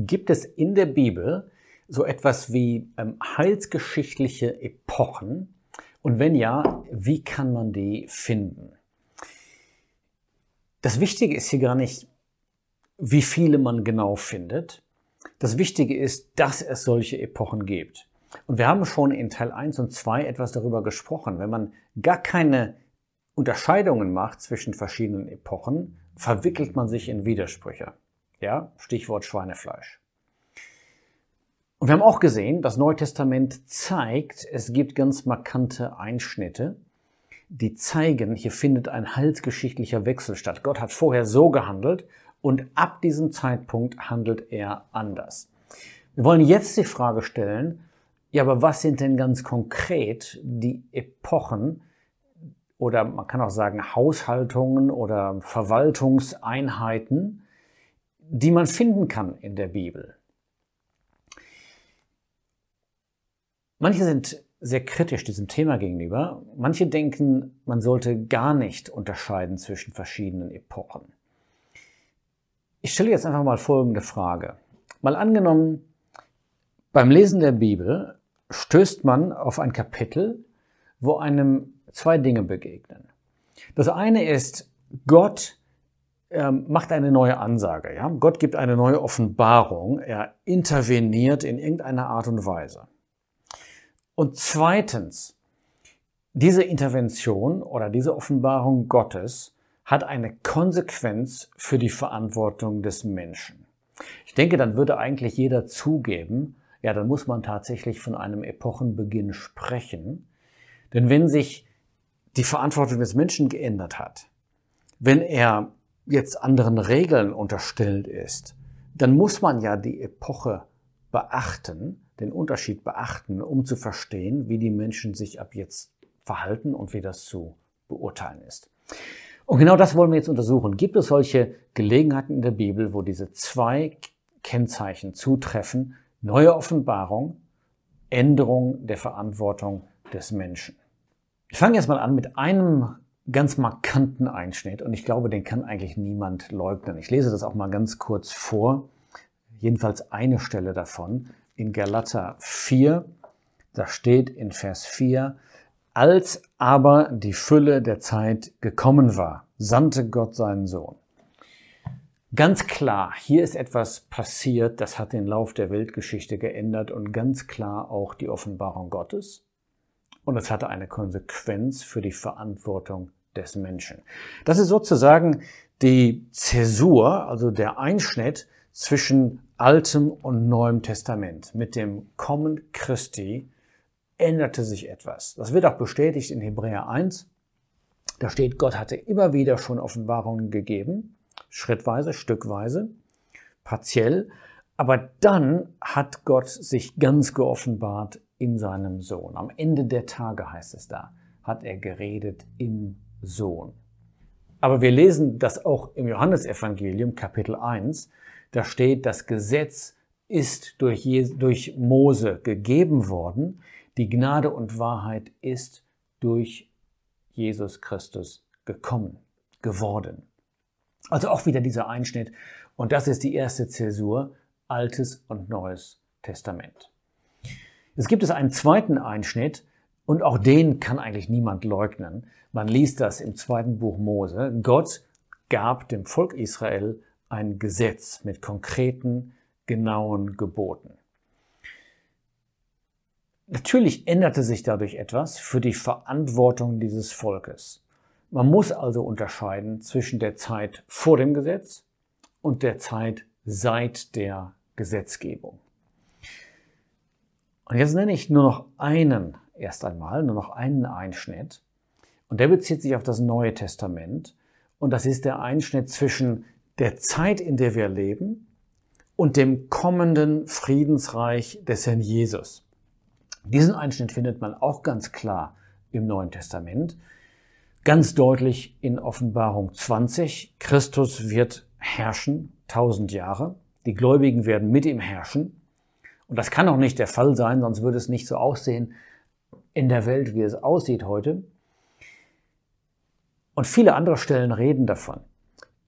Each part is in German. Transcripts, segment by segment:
Gibt es in der Bibel so etwas wie ähm, heilsgeschichtliche Epochen? Und wenn ja, wie kann man die finden? Das Wichtige ist hier gar nicht, wie viele man genau findet. Das Wichtige ist, dass es solche Epochen gibt. Und wir haben schon in Teil 1 und 2 etwas darüber gesprochen. Wenn man gar keine Unterscheidungen macht zwischen verschiedenen Epochen, verwickelt man sich in Widersprüche. Ja, Stichwort Schweinefleisch. Und wir haben auch gesehen, das Neue Testament zeigt, es gibt ganz markante Einschnitte, die zeigen, hier findet ein heilsgeschichtlicher Wechsel statt. Gott hat vorher so gehandelt und ab diesem Zeitpunkt handelt er anders. Wir wollen jetzt die Frage stellen, ja, aber was sind denn ganz konkret die Epochen oder man kann auch sagen Haushaltungen oder Verwaltungseinheiten, die man finden kann in der Bibel. Manche sind sehr kritisch diesem Thema gegenüber. Manche denken, man sollte gar nicht unterscheiden zwischen verschiedenen Epochen. Ich stelle jetzt einfach mal folgende Frage. Mal angenommen, beim Lesen der Bibel stößt man auf ein Kapitel, wo einem zwei Dinge begegnen. Das eine ist, Gott macht eine neue Ansage. Ja? Gott gibt eine neue Offenbarung. Er interveniert in irgendeiner Art und Weise. Und zweitens, diese Intervention oder diese Offenbarung Gottes hat eine Konsequenz für die Verantwortung des Menschen. Ich denke, dann würde eigentlich jeder zugeben, ja, dann muss man tatsächlich von einem Epochenbeginn sprechen. Denn wenn sich die Verantwortung des Menschen geändert hat, wenn er jetzt anderen Regeln unterstellt ist, dann muss man ja die Epoche beachten, den Unterschied beachten, um zu verstehen, wie die Menschen sich ab jetzt verhalten und wie das zu beurteilen ist. Und genau das wollen wir jetzt untersuchen. Gibt es solche Gelegenheiten in der Bibel, wo diese zwei Kennzeichen zutreffen? Neue Offenbarung, Änderung der Verantwortung des Menschen. Ich fange jetzt mal an mit einem ganz markanten Einschnitt und ich glaube, den kann eigentlich niemand leugnen. Ich lese das auch mal ganz kurz vor, jedenfalls eine Stelle davon in Galater 4. Da steht in Vers 4, als aber die Fülle der Zeit gekommen war, sandte Gott seinen Sohn. Ganz klar, hier ist etwas passiert, das hat den Lauf der Weltgeschichte geändert und ganz klar auch die Offenbarung Gottes. Und es hatte eine Konsequenz für die Verantwortung des Menschen. Das ist sozusagen die Zäsur, also der Einschnitt zwischen Altem und Neuem Testament. Mit dem Kommen Christi änderte sich etwas. Das wird auch bestätigt in Hebräer 1. Da steht, Gott hatte immer wieder schon Offenbarungen gegeben, schrittweise, stückweise, partiell, aber dann hat Gott sich ganz geoffenbart in seinem Sohn. Am Ende der Tage heißt es da, hat er geredet im Sohn. Aber wir lesen das auch im Johannesevangelium Kapitel 1. Da steht, das Gesetz ist durch, durch Mose gegeben worden. Die Gnade und Wahrheit ist durch Jesus Christus gekommen, geworden. Also auch wieder dieser Einschnitt. Und das ist die erste Zäsur, Altes und Neues Testament. Es gibt es einen zweiten Einschnitt, und auch den kann eigentlich niemand leugnen. Man liest das im zweiten Buch Mose. Gott gab dem Volk Israel ein Gesetz mit konkreten, genauen Geboten. Natürlich änderte sich dadurch etwas für die Verantwortung dieses Volkes. Man muss also unterscheiden zwischen der Zeit vor dem Gesetz und der Zeit seit der Gesetzgebung. Und jetzt nenne ich nur noch einen erst einmal nur noch einen Einschnitt. Und der bezieht sich auf das Neue Testament. Und das ist der Einschnitt zwischen der Zeit, in der wir leben, und dem kommenden Friedensreich des Herrn Jesus. Diesen Einschnitt findet man auch ganz klar im Neuen Testament. Ganz deutlich in Offenbarung 20. Christus wird herrschen, tausend Jahre. Die Gläubigen werden mit ihm herrschen. Und das kann auch nicht der Fall sein, sonst würde es nicht so aussehen, in der Welt, wie es aussieht heute. Und viele andere Stellen reden davon.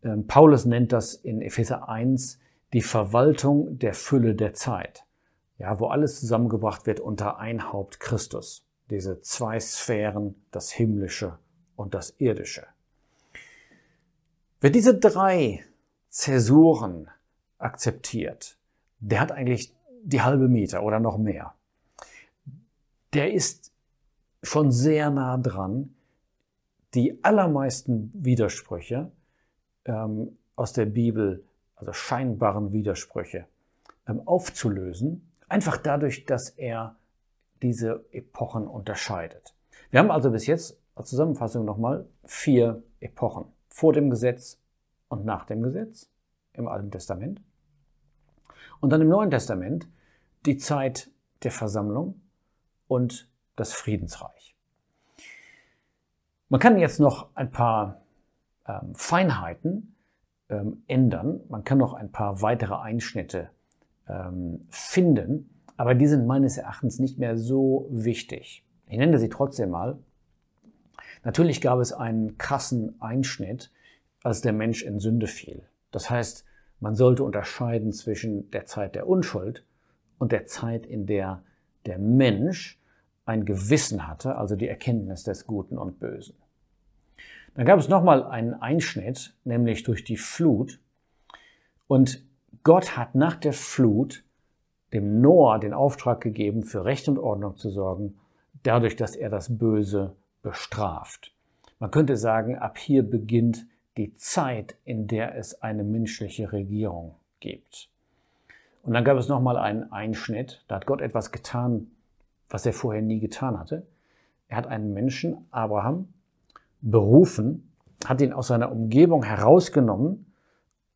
Ähm, Paulus nennt das in Epheser 1 die Verwaltung der Fülle der Zeit, ja, wo alles zusammengebracht wird unter ein Haupt Christus, diese zwei Sphären, das Himmlische und das Irdische. Wer diese drei Zäsuren akzeptiert, der hat eigentlich die halbe Miete oder noch mehr. Der ist schon sehr nah dran, die allermeisten Widersprüche ähm, aus der Bibel, also scheinbaren Widersprüche, ähm, aufzulösen, einfach dadurch, dass er diese Epochen unterscheidet. Wir haben also bis jetzt als Zusammenfassung nochmal vier Epochen. Vor dem Gesetz und nach dem Gesetz im Alten Testament. Und dann im Neuen Testament die Zeit der Versammlung und das Friedensreich. Man kann jetzt noch ein paar ähm, Feinheiten ähm, ändern. Man kann noch ein paar weitere Einschnitte ähm, finden, aber die sind meines Erachtens nicht mehr so wichtig. Ich nenne sie trotzdem mal. Natürlich gab es einen krassen Einschnitt, als der Mensch in Sünde fiel. Das heißt, man sollte unterscheiden zwischen der Zeit der Unschuld und der Zeit, in der der Mensch ein Gewissen hatte, also die Erkenntnis des Guten und Bösen. Dann gab es nochmal einen Einschnitt, nämlich durch die Flut. Und Gott hat nach der Flut dem Noah den Auftrag gegeben, für Recht und Ordnung zu sorgen, dadurch, dass er das Böse bestraft. Man könnte sagen, ab hier beginnt die Zeit, in der es eine menschliche Regierung gibt. Und dann gab es nochmal einen Einschnitt. Da hat Gott etwas getan, was er vorher nie getan hatte. Er hat einen Menschen, Abraham, berufen, hat ihn aus seiner Umgebung herausgenommen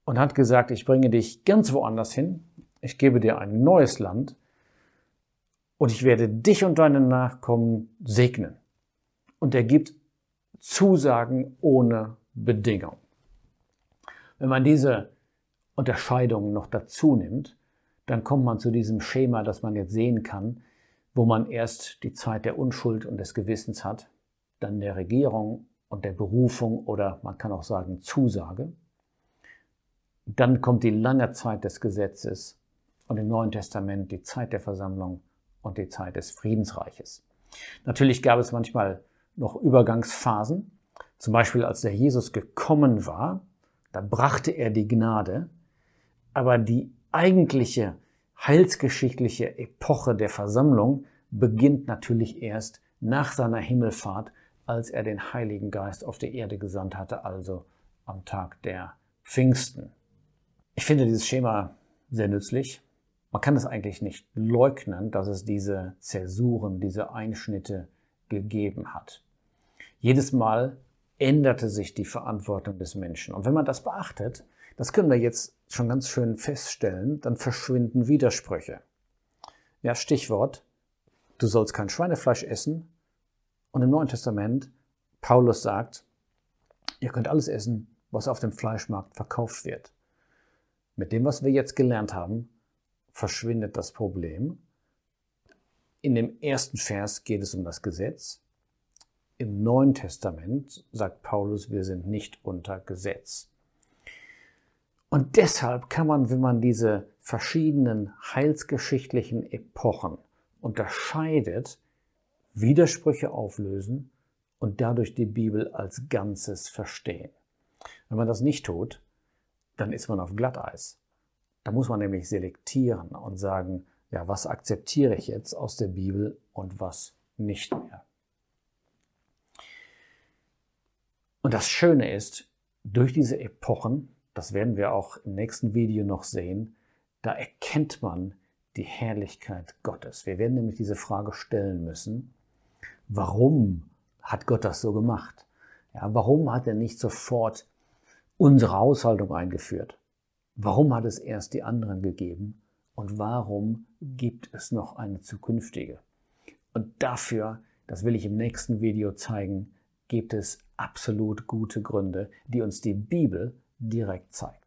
und hat gesagt, ich bringe dich ganz woanders hin, ich gebe dir ein neues Land und ich werde dich und deine Nachkommen segnen. Und er gibt Zusagen ohne Bedingung. Wenn man diese Unterscheidungen noch dazu nimmt, dann kommt man zu diesem Schema, das man jetzt sehen kann, wo man erst die Zeit der Unschuld und des Gewissens hat, dann der Regierung und der Berufung oder man kann auch sagen Zusage. Dann kommt die lange Zeit des Gesetzes und im Neuen Testament die Zeit der Versammlung und die Zeit des Friedensreiches. Natürlich gab es manchmal noch Übergangsphasen, zum Beispiel als der Jesus gekommen war, da brachte er die Gnade, aber die eigentliche heilsgeschichtliche Epoche der Versammlung beginnt natürlich erst nach seiner Himmelfahrt, als er den Heiligen Geist auf die Erde gesandt hatte, also am Tag der Pfingsten. Ich finde dieses Schema sehr nützlich. Man kann es eigentlich nicht leugnen, dass es diese Zäsuren, diese Einschnitte gegeben hat. Jedes Mal änderte sich die Verantwortung des Menschen. Und wenn man das beachtet, das können wir jetzt schon ganz schön feststellen, dann verschwinden Widersprüche. Ja, Stichwort, du sollst kein Schweinefleisch essen. Und im Neuen Testament, Paulus sagt, ihr könnt alles essen, was auf dem Fleischmarkt verkauft wird. Mit dem, was wir jetzt gelernt haben, verschwindet das Problem. In dem ersten Vers geht es um das Gesetz. Im Neuen Testament sagt Paulus, wir sind nicht unter Gesetz. Und deshalb kann man, wenn man diese verschiedenen heilsgeschichtlichen Epochen unterscheidet, Widersprüche auflösen und dadurch die Bibel als Ganzes verstehen. Wenn man das nicht tut, dann ist man auf Glatteis. Da muss man nämlich selektieren und sagen, ja, was akzeptiere ich jetzt aus der Bibel und was nicht mehr. Und das Schöne ist, durch diese Epochen das werden wir auch im nächsten Video noch sehen, da erkennt man die Herrlichkeit Gottes. Wir werden nämlich diese Frage stellen müssen, warum hat Gott das so gemacht? Ja, warum hat er nicht sofort unsere Haushaltung eingeführt? Warum hat es erst die anderen gegeben? Und warum gibt es noch eine zukünftige? Und dafür, das will ich im nächsten Video zeigen, gibt es absolut gute Gründe, die uns die Bibel direkt zeigt.